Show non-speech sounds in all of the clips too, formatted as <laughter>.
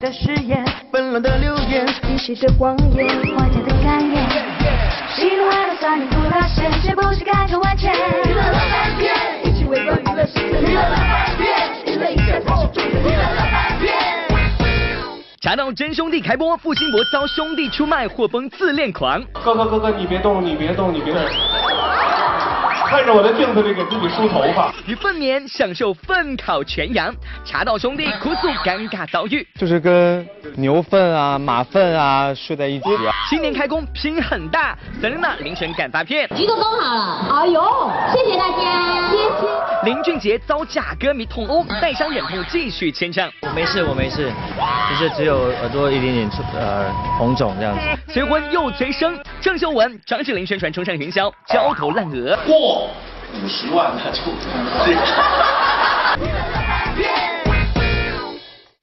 的誓言，纷乱的流言，一时的谎言，画家的感言。喜怒哀乐酸甜苦辣咸，谁不是感受万千？娱乐乐翻天，一起围观娱乐世界。娱乐乐翻天，娱乐一下才是重点。娱乐乐翻天。查到真兄弟开播，付辛博遭兄弟出卖，获封自恋狂。哥哥哥哥，你别动，你别动，你别动。看着我的镜子里给自己梳头发。与粪棉享受粪烤全羊，茶道兄弟哭诉尴尬遭遇。就是跟牛粪啊、马粪啊睡在一起啊。新年开工拼很大，塞琳娜凌晨赶发片。一个躬好了，哎呦，谢谢大家，谢谢。林俊杰遭假歌迷痛殴，带伤忍痛继续签唱。我没事，我没事，就是只有耳朵一点点呃红肿这样子。催婚又催生，郑秀文、张智霖宣传冲上云霄，焦头烂额。过五十万那就。<laughs>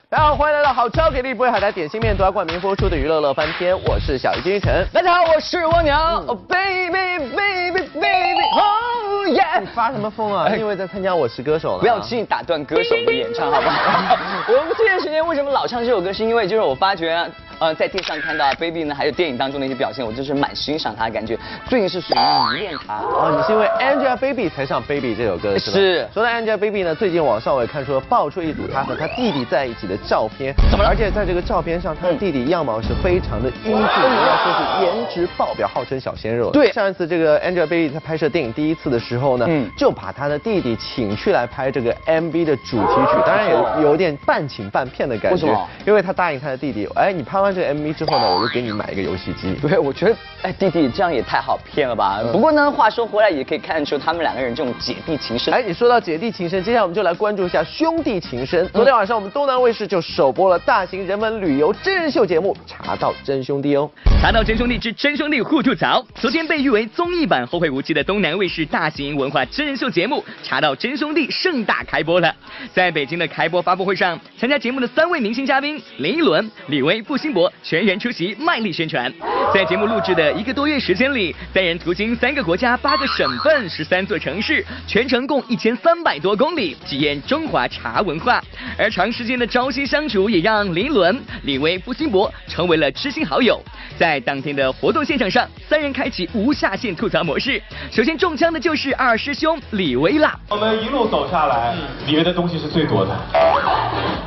大家好，欢迎来到好超给力不会海苔点心面夺冠名播出的娱乐乐翻天，我是小鱼金晨。大家好，我是蜗牛。Oh baby baby baby oh yeah！你发什么疯啊？因为在参加我是歌手了。不要轻易打断歌手的演唱，好不好？<laughs> 我们这段时间为什么老唱这首歌？是因为就是我发觉。呃，在电视上看到 Baby 呢，还有电影当中的一些表现，我就是蛮欣赏他的感觉。最近是属于迷恋他。哦，你是因为 Angelababy 才上 Baby 这首歌是吧？是。说到 Angelababy 呢，最近网上我也看出了爆出一组他和他弟弟在一起的照片。怎么了？而且在这个照片上，他的弟弟样貌是非常的英俊，要说是颜值爆表，号称小鲜肉。对。上一次这个 Angelababy 在拍摄电影第一次的时候呢，嗯，就把他的弟弟请去来拍这个 MV 的主题曲，当然也有点半请半骗的感觉。为什么？因为他答应他的弟弟，哎，你拍完这个 MV 之后呢？我就给你买一个游戏机。<laughs> 对，我觉得，哎，弟弟这样也太好骗了吧。不过呢，话说回来，也可以看出他们两个人这种姐弟情深。哎，你说到姐弟情深，接下来我们就来关注一下兄弟情深。昨天晚上我们东南卫视就首播了大型人文旅游真人秀节目《查到真兄弟》哦。查到真兄弟之真兄弟互吐槽，昨天被誉为综艺版《后会无期》的东南卫视大型文化真人秀节目《查到真兄弟》盛大开播了。在北京的开播发布会上，参加节目的三位明星嘉宾林依轮、李威、付辛博全员出席，卖力宣传。在节目录制的一个多月时间里，三人途经三个国家、八个省份、十三座城市，全程共一千三百多公里，体验中华茶文化。而长时间的朝夕相处，也让林伦、李威、付辛博成为了知心好友。在当天的活动现场上，三人开启无下限吐槽模式。首先中枪的就是二师兄李威啦。我们一路走下来，李薇的东西是最多的，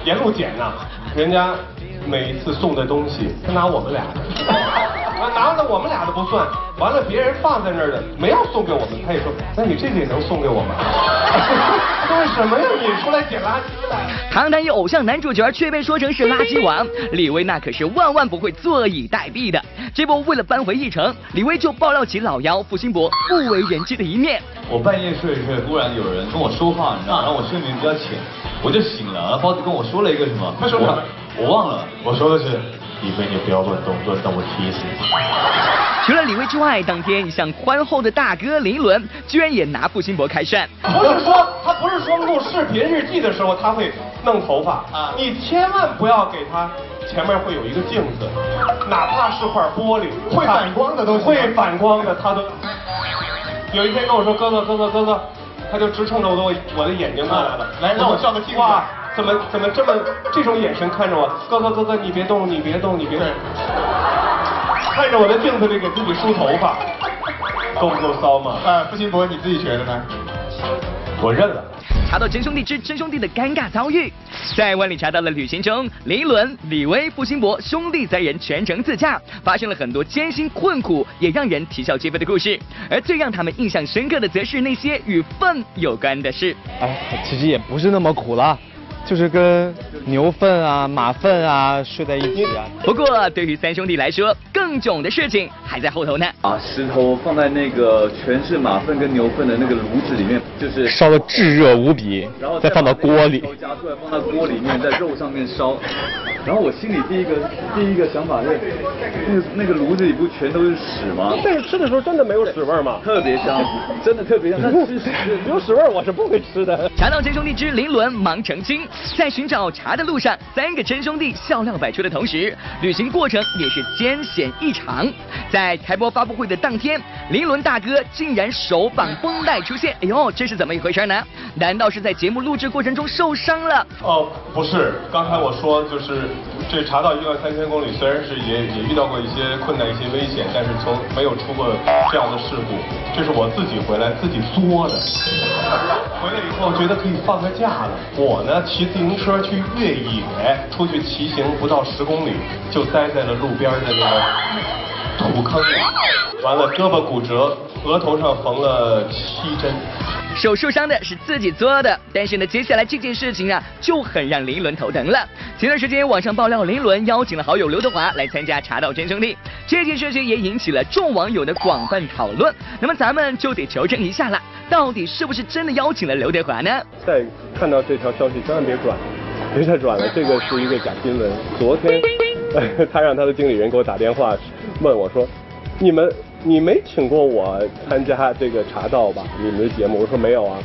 沿路捡呐，人家。每一次送的东西，他拿我们俩的，拿了我们俩的不算，完了别人放在那儿的没有送给我们，他也说，那你这个也能送给我吗？<laughs> 干什么呀？你出来捡垃圾来？唐丹以偶像男主角却被说成是垃圾王，李威那可是万万不会坐以待毙的。这不，为了扳回一城，李威就爆料起老妖付辛博不为人知的一面。我半夜睡睡，忽然有人跟我说话，你知道，然后我睡眠比较浅，我就醒了。包子跟我说了一个什么？他说什么？我忘了，我说的是李威，你不要乱动，乱动我踢死你。<laughs> 除了李威之外，当天一向宽厚的大哥林伦，居然也拿付辛博开涮。不是说他不是说录视频日记的时候他会弄头发啊，你千万不要给他前面会有一个镜子，哪怕是块玻璃，会反光的东西，会反光的他都。有一天跟我说哥哥哥哥哥哥，他就直冲着我的我的眼睛过来了，来让我照个镜子。怎么怎么这么这种眼神看着我？哥哥哥哥，你别动，你别动，你别动。看着我的镜子里给自己梳头发，够不够骚嘛？啊，付辛博，你自己觉得呢？我认了。查到真兄弟之真兄弟的尴尬遭遇，在万里茶道的旅行中，林伦、李威、付辛博兄弟三人全程自驾，发生了很多艰辛困苦，也让人啼笑皆非的故事。而最让他们印象深刻的，则是那些与粪有关的事。哎，其实也不是那么苦了。就是跟牛粪啊、马粪啊睡在一起啊。不过对于三兄弟来说，更囧的事情还在后头呢。把石头放在那个全是马粪跟牛粪的那个炉子里面，就是烧的炙热无比，然后再放到锅里，夹出来放到锅里面，在肉上面烧。然后我心里第一个第一个想法是，那个那个炉子里不全都是屎吗？但是吃的时候真的没有屎味吗？特别香，真的特别香。<laughs> 有屎味我是不会吃的。茶道真兄弟之林伦忙成精，在寻找茶路上，三个真兄弟笑料百出的同时，旅行过程也是艰险异常。在开播发布会的当天，林伦大哥竟然手绑绷带出现，哎呦，这是怎么一回事呢？难道是在节目录制过程中受伤了？哦，不是，刚才我说就是。这查到一万三千公里，虽然是也也遇到过一些困难、一些危险，但是从没有出过这样的事故。这是我自己回来自己作的。回来以后觉得可以放个假了，我呢骑自行车去越野，出去骑行不到十公里，就栽在了路边的那个土坑里，完了胳膊骨折，额头上缝了七针。手受伤的是自己做的，但是呢，接下来这件事情啊就很让林伦头疼了。前段时间网上爆料，林伦邀请了好友刘德华来参加《茶道真兄弟》，这件事情也引起了众网友的广泛讨论。那么咱们就得求证一下了，到底是不是真的邀请了刘德华呢？在看到这条消息，千万别转，别再转了，这个是一个假新闻。昨天，<laughs> <laughs> 他让他的经理人给我打电话问我说，你们。你没请过我参加这个茶道吧？你们的节目，我说没有啊。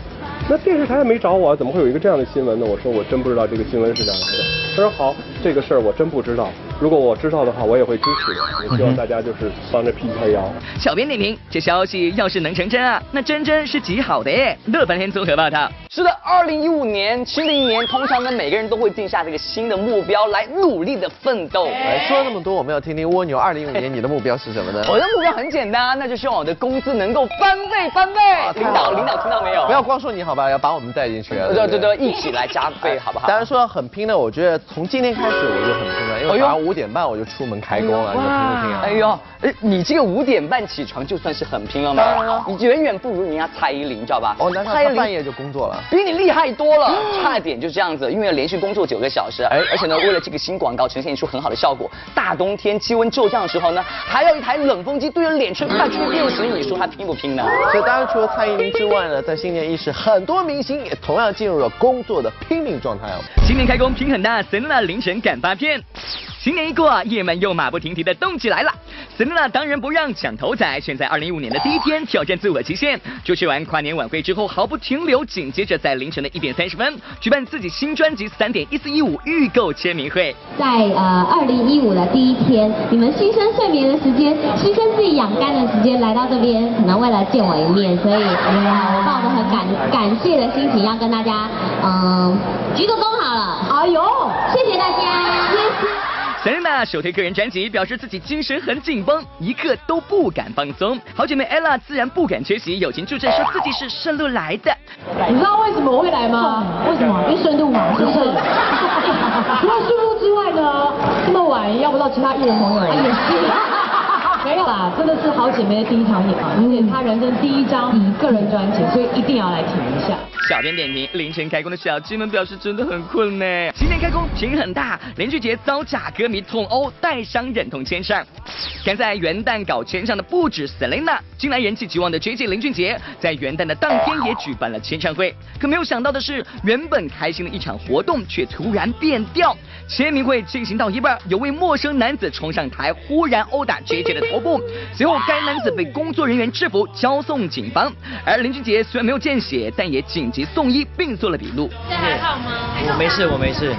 那电视台也没找我，怎么会有一个这样的新闻呢？我说我真不知道这个新闻是哪来的。他说好，这个事儿我真不知道。如果我知道的话，我也会支持的。也希望大家就是帮着辟一下谣。小编点评：这消息要是能成真啊，那真真是极好的耶。乐翻天综合报道。是的，二零一五年新的一年，通常呢每个人都会定下这个新的目标来努力的奋斗。哎，说了那么多，我们要听听蜗牛。二零一五年你的目标是什么呢？我的目标很简单，那就希望我的工资能够翻倍翻倍。领导，领导听到没有？不要光说你好吧，要把我们带进去。对对对，一起来加倍，好不好？当然说很拼的，我觉得从今天开始我就很拼了，因为早上五点半我就出门开工了，你拼不拼啊？哎呦，哎，你这个五点半起床就算是很拼了吗？当然了你远远不如人家蔡依林，知道吧？哦，蔡依林半夜就工作了，比你厉害多。了，差点就这样子，因为要连续工作九个小时，而，而且呢，为了这个新广告呈现出很好的效果，大冬天气温骤降的时候呢，还要一台冷风机对着脸吹快吹六十，你说他拼不拼呢？所以当然除了蔡依林之外呢，在新年伊始，很多明星也同样进入了工作的拼命状态哦。新年开工拼很大，Selina 凌晨赶发片。新年一过，叶们又马不停蹄的动起来了。Selina 当仁不让抢头仔，选在二零一五年的第一天挑战自我极限。主持完跨年晚会之后，毫不停留，紧接着在凌晨的一点三十分举办自己新专辑《三点一四一五》预购签名会。在呃二零一五的第一天，你们牺牲睡眠的时间，牺牲自己养肝的时间来到这边，可能为了见我一面，所以我抱着很感感谢的心情要跟大家嗯鞠个躬好了。哎呦，谢谢大家。Selina 首推个人专辑，表示自己精神很紧绷，一刻都不敢放松。好姐妹 Ella 自然不敢缺席，友情助阵，说自己是顺路来的。你知道为什么我会来吗？为什么？因为顺路嘛，就是？除了顺路之外呢，这么晚要不到其他艺人朋友，也是。没有啦，真的是好姐妹的第一场演啊，而且她人生第一张个人专辑，所以一定要来听一下。小编点评：凌晨开工的小鸡们表示真的很困呢。今天开工情很大，林俊杰遭假歌迷痛殴，带伤忍痛签上。赶在元旦搞签唱的不止 Selina，近来人气极旺的 J J 林俊杰，在元旦的当天也举办了签唱会。可没有想到的是，原本开心的一场活动却突然变调。签名会进行到一半，有位陌生男子冲上台，忽然殴打 J J 的部，随后该男子被工作人员制服，交送警方。而林俊杰虽然没有见血，但也紧急送医，并做了笔录。还好吗？我没事，我没事，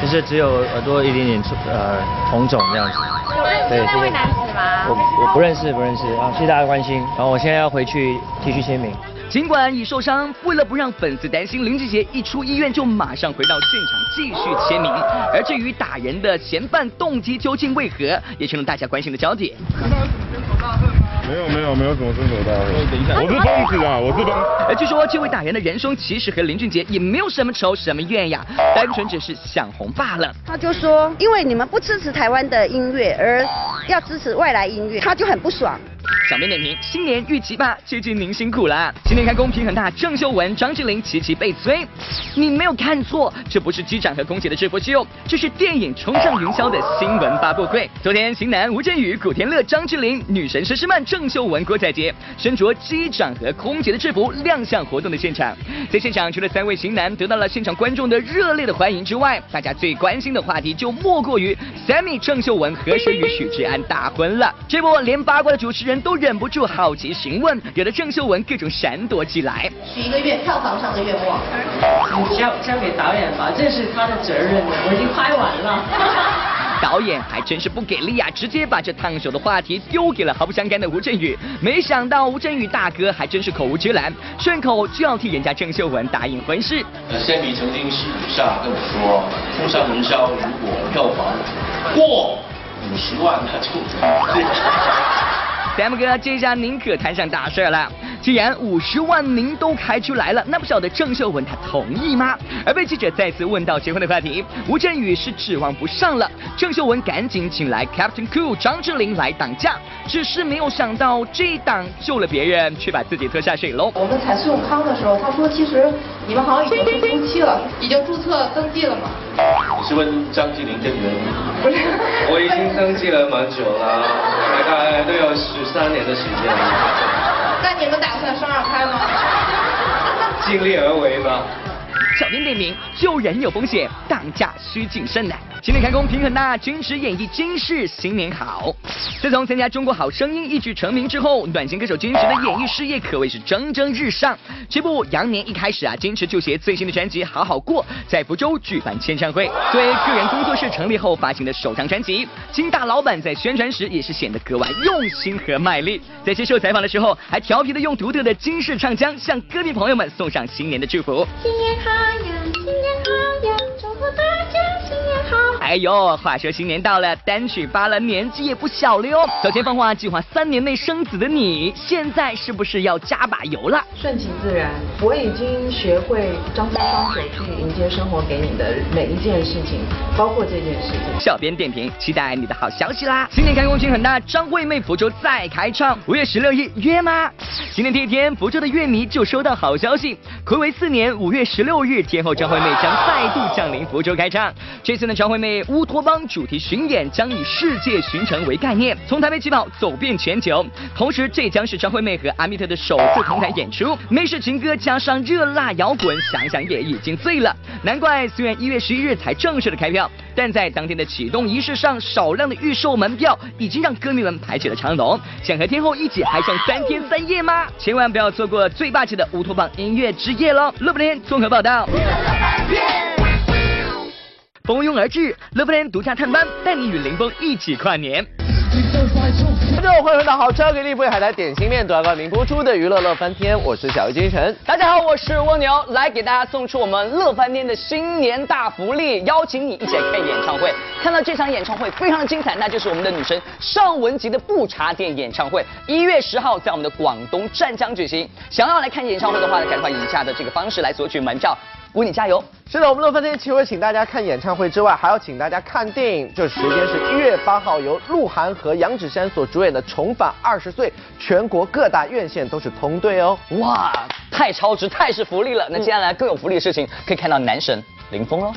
就是只有耳朵一点点呃红肿这样子。对，这位男子吗？我我不认识，不认识啊，谢谢大家关心。然后我现在要回去继续签名。尽管已受伤，为了不让粉丝担心，林俊杰一出医院就马上回到现场继续签名。而至于打人的嫌犯动机究竟为何，也成了大家关心的焦点。没有没有没有什么分手大恨，我是疯子啊，我是疯。而据说这位打人的人兄其实和林俊杰也没有什么仇什么怨呀，单纯只是想红罢了。他就说，因为你们不支持台湾的音乐，而要支持外来音乐，他就很不爽。小编点评：新年遇奇葩，最近您辛苦了。新年开工平很大，郑秀文、张智霖齐齐被催。你没有看错，这不是机长和空姐的制服秀，这是电影冲上云霄的新闻发布会。昨天，型男吴镇宇、古天乐、张智霖、女神佘诗曼、郑秀文、郭采洁身着机长和空姐的制服亮相活动的现场。在现场，除了三位型男得到了现场观众的热烈的欢迎之外，大家最关心的话题就莫过于 Sammy 郑秀文何时与许志安大婚了。这波连八卦的主持人都。忍不住好奇询问，惹得郑秀文各种闪躲起来。许一个月票房上的愿望，交交给导演吧，这是他的责任，我已经拍完了。<laughs> 导演还真是不给力啊，直接把这烫手的话题丢给了毫不相干的吴镇宇。没想到吴镇宇大哥还真是口无遮拦，顺口就要替人家郑秀文答应婚事。呃，先比曾经私底下跟我说，冲上云霄如果票房过五十万那就。Sam 哥，这下您可摊上大事了。既然五十万您都开出来了，那不晓得郑秀文她同意吗？而被记者再次问到结婚的话题，吴镇宇是指望不上了。郑秀文赶紧请来 Captain Cool 张智霖来挡驾，只是没有想到这一挡救了别人，却把自己拖下水喽。我们采信永康的时候，他说其实你们好像已经是夫妻了，<laughs> 已经注册登记了吗？你是问张智霖这个人？不是，我已经登记了蛮久了，大概都有十三年的时间了。那你们打算生二胎吗？<laughs> 尽力而为吧。小编点名：救人有风险，当驾需谨慎的。新年开工，平衡大，坚持演绎金氏新年好。自从参加《中国好声音》一举成名之后，暖心歌手金池的演艺事业可谓是蒸蒸日上。这不，羊年一开始啊，金池就携最新的专辑《好好过》在福州举办签唱会。作为个人工作室成立后发行的首张专辑，金大老板在宣传时也是显得格外用心和卖力。在接受采访的时候，还调皮的用独特的金氏唱腔向歌迷朋友们送上新年的祝福。新年好哎呦，话说新年到了，单曲发了，年纪也不小了哟。早前放话计划三年内生子的你，现在是不是要加把油了？顺其自然，我已经学会张开双手去迎接生活给你的每一件事情，包括这件事情。小编点评，期待你的好消息啦！新年开工群很大，张惠妹福州再开唱，五月十六日约吗？新年第一天，福州的乐迷就收到好消息，暌违四年，五月十六日，天后张惠妹将再度降临福州开唱。这次呢，张惠妹乌托邦主题巡演将以世界巡程为概念，从台北起跑走遍全球。同时，这将是张惠妹和阿密特的首次同台演出，美式情歌加上热辣摇滚，想想也已经醉了。难怪虽然一月十一日才正式的开票，但在当天的启动仪式上，少量的预售门票已经让歌迷们排起了长龙。想和天后一起嗨上三天三夜吗？千万不要错过最霸气的乌托邦音乐之夜喽！乐不林综合报道。蜂拥而至，乐不天独家探班，带你与林峰一起跨年。大家好，欢迎回到好车给力不海苔点心面，独家冠名播出的娱乐乐翻天，我是小鱼金晨。大家好，我是蜗牛，来给大家送出我们乐翻天的新年大福利，邀请你一起来看演唱会。看到这场演唱会非常的精彩，那就是我们的女神尚雯婕的不插电演唱会，一月十号在我们的广东湛江举行。想要来看演唱会的话呢，赶快以下的这个方式来索取门票。为你加油！是的，我们乐翻天除了请大家看演唱会之外，还要请大家看电影。这时间是一月八号，由鹿晗和杨子姗所主演的《重返二十岁》，全国各大院线都是通兑哦。哇，太超值，太是福利了！那接下来更有福利的事情，可以看到男神林峰喽。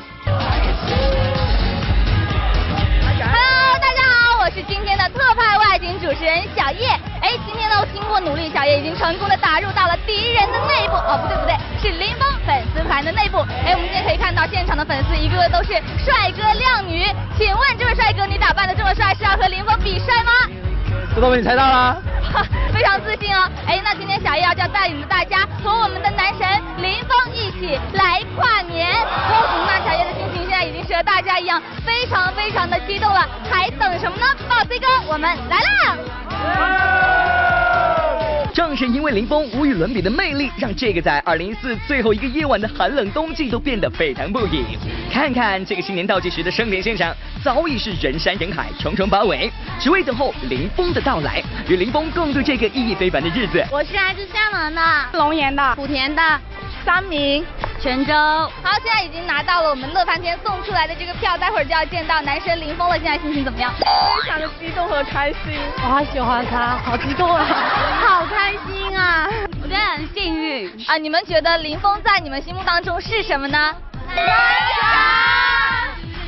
Hello，大家好，我是今天的特派外景主持人小叶。哎，今天呢，经过努力，小叶已经成功的打入到了敌人的内部。哦，不对不对，是林峰粉丝团的内部。哎，我们今天可以看到现场的粉丝一个个都是帅哥靓女。请问这位帅哥，你打扮的这么帅，是要和林峰比帅吗？这都被你猜到了。<laughs> 非常自信哦。哎，那今天小叶要就要带领着大家和我们的男神林峰一起来跨年。哦，那小叶的心情现在已经是和大家一样，非常非常的激动了。还等什么呢？爆 C 哥，我们来啦！正是因为林峰无与伦比的魅力，让这个在二零一四最后一个夜晚的寒冷冬季都变得沸腾不已。看看这个新年倒计时的盛典现场，早已是人山人海，重重包围，只为等候林峰的到来，与林峰共度这个意义非凡的日子。我是来自厦门的、龙岩的、莆田的、三明、泉州。好，现在已经拿到了我们乐翻天送出来的这个票，待会儿就要见到男神林峰了。现在心情怎么样？非常的激动和开心，我好喜欢他，好激动啊，好开心啊！我觉得很幸运啊！你们觉得林峰在你们心目当中是什么呢？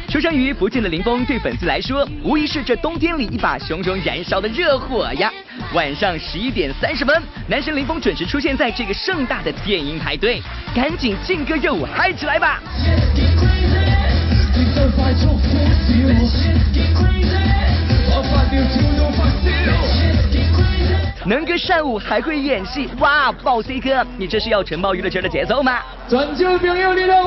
出生于福建的林峰，对粉丝来说，无疑是这冬天里一把熊熊燃烧的热火呀！晚上十一点三十分，男神林峰准时出现在这个盛大的电音派对，赶紧劲歌热舞嗨起来吧！能歌善舞，还会演戏，哇！爆 C 哥，你这是要承包娱乐圈的节奏吗？全球朋友，力量，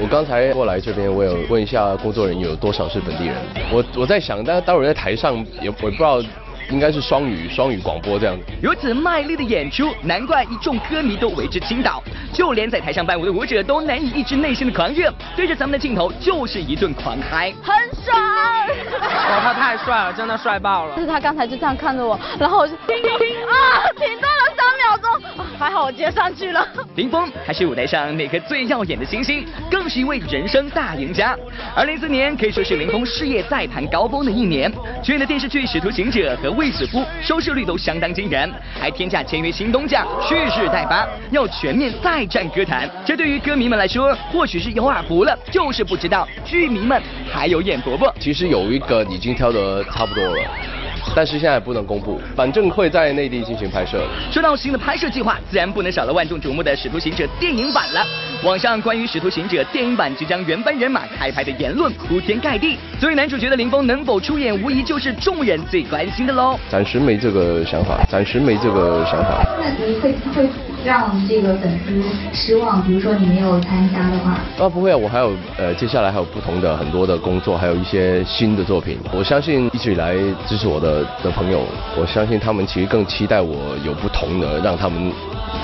我刚才过来这边，我有问一下工作人员有多少是本地人。我我在想，但待会儿在台上也我也不知道应该是双语双语广播这样子。如此卖力的演出，难怪一众歌迷都为之倾倒，就连在台上伴舞的舞者都难以抑制内心的狂热，对着咱们的镜头就是一顿狂嗨。很爽。哇，他太帅了，真的帅爆了。就 <laughs> 是他刚才就这样看着我，然后我就啊停顿了三秒钟，啊还好我接上去了。林峰还是舞台上那颗最耀眼的星星，更是一位人生大赢家。二零一四年可以说是林峰事业再谈高峰的一年，主演的电视剧《使徒行者》和《卫子夫》收视率都相当惊人，还天价签约新东家，蓄势待发，要全面再战歌坛。这对于歌迷们来说，或许是有耳福了，就是不知道剧迷们还有眼福不？其实有一个已经挑得差不多了，<laughs> 但是现在不能公布，反正会在内地进行拍摄。说到新的拍摄计划，自然不能少了万众瞩目的《使徒行者》电影版了。网上关于《使徒行者》电影版即将原班人马开拍的言论铺天盖地，所以男主角的林峰能否出演，无疑就是众人最关心的喽。暂时没这个想法，暂时没这个想法。那你会会让这个粉丝失望？比如说你没有参加的话，啊，不会啊，我还有呃，接下来还有不同的很多的工作，还有一些新的作品。我相信一直以来支持我的的朋友，我相信他们其实更期待我有不同的，让他们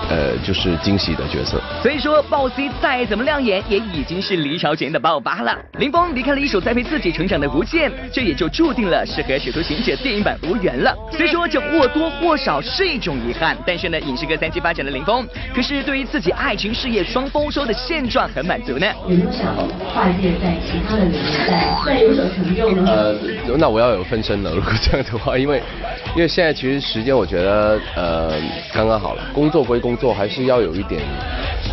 呃就是惊喜的角色。所以说，鲍 C 再怎么亮眼，也已经是李小贤的爆八了。林峰离开了一手栽培自己成长的无限，这也就注定了是和《使徒行者》电影版无缘了。虽说这或多或少是一种遗憾，但是呢，影视歌三期发展的林峰，可是对于自己爱情事业双丰收的现状很满足呢。有没有想跨界在其他的领域再再有所成就呢？呃，那我要有分身了。如果这样的话，因为因为现在其实时间我觉得呃刚刚好了，工作归工作，还是要有一点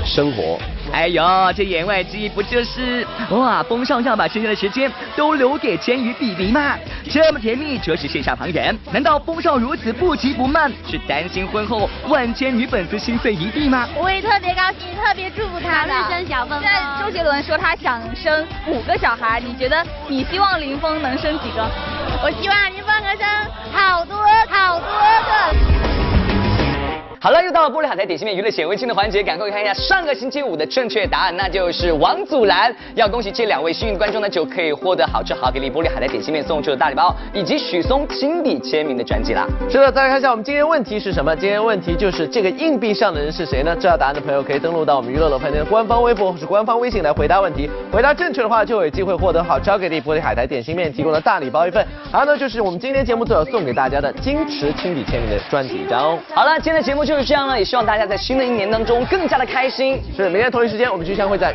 生活。哎呦，这言外之意不就是哇，风少要把剩下的时间都留给千羽比比吗？这么甜蜜，着实羡煞旁人。难道风少如此不急不慢，是担心婚后万千女粉丝心碎一地吗？我也特别高兴，特别祝福他的。生小凤凤现在周杰伦说他想生五个小孩，你觉得你希望林峰能生几个？我希望林峰能生好多好多个。好了，又到了玻璃海苔点心面娱乐显微镜的环节，赶快看一下上个星期五的正确答案，那就是王祖蓝。要恭喜这两位幸运观众呢，就可以获得好吃好给力玻璃海苔点心面送出的大礼包，以及许嵩亲笔签名的专辑啦。是的，再来看一下我们今天问题是什么？今天问题就是这个硬币上的人是谁呢？知道答案的朋友可以登录到我们娱乐楼饭店的官方微博或是官方微信来回答问题。回答正确的话，就有机会获得好吃好给力玻璃海苔点心面提供的大礼包一份，还有呢就是我们今天节目最后送给大家的金池亲笔签名的专辑一张哦。好了，今天的节目就就是这样呢，也希望大家在新的一年当中更加的开心。是，明天同一时间我们聚将会在。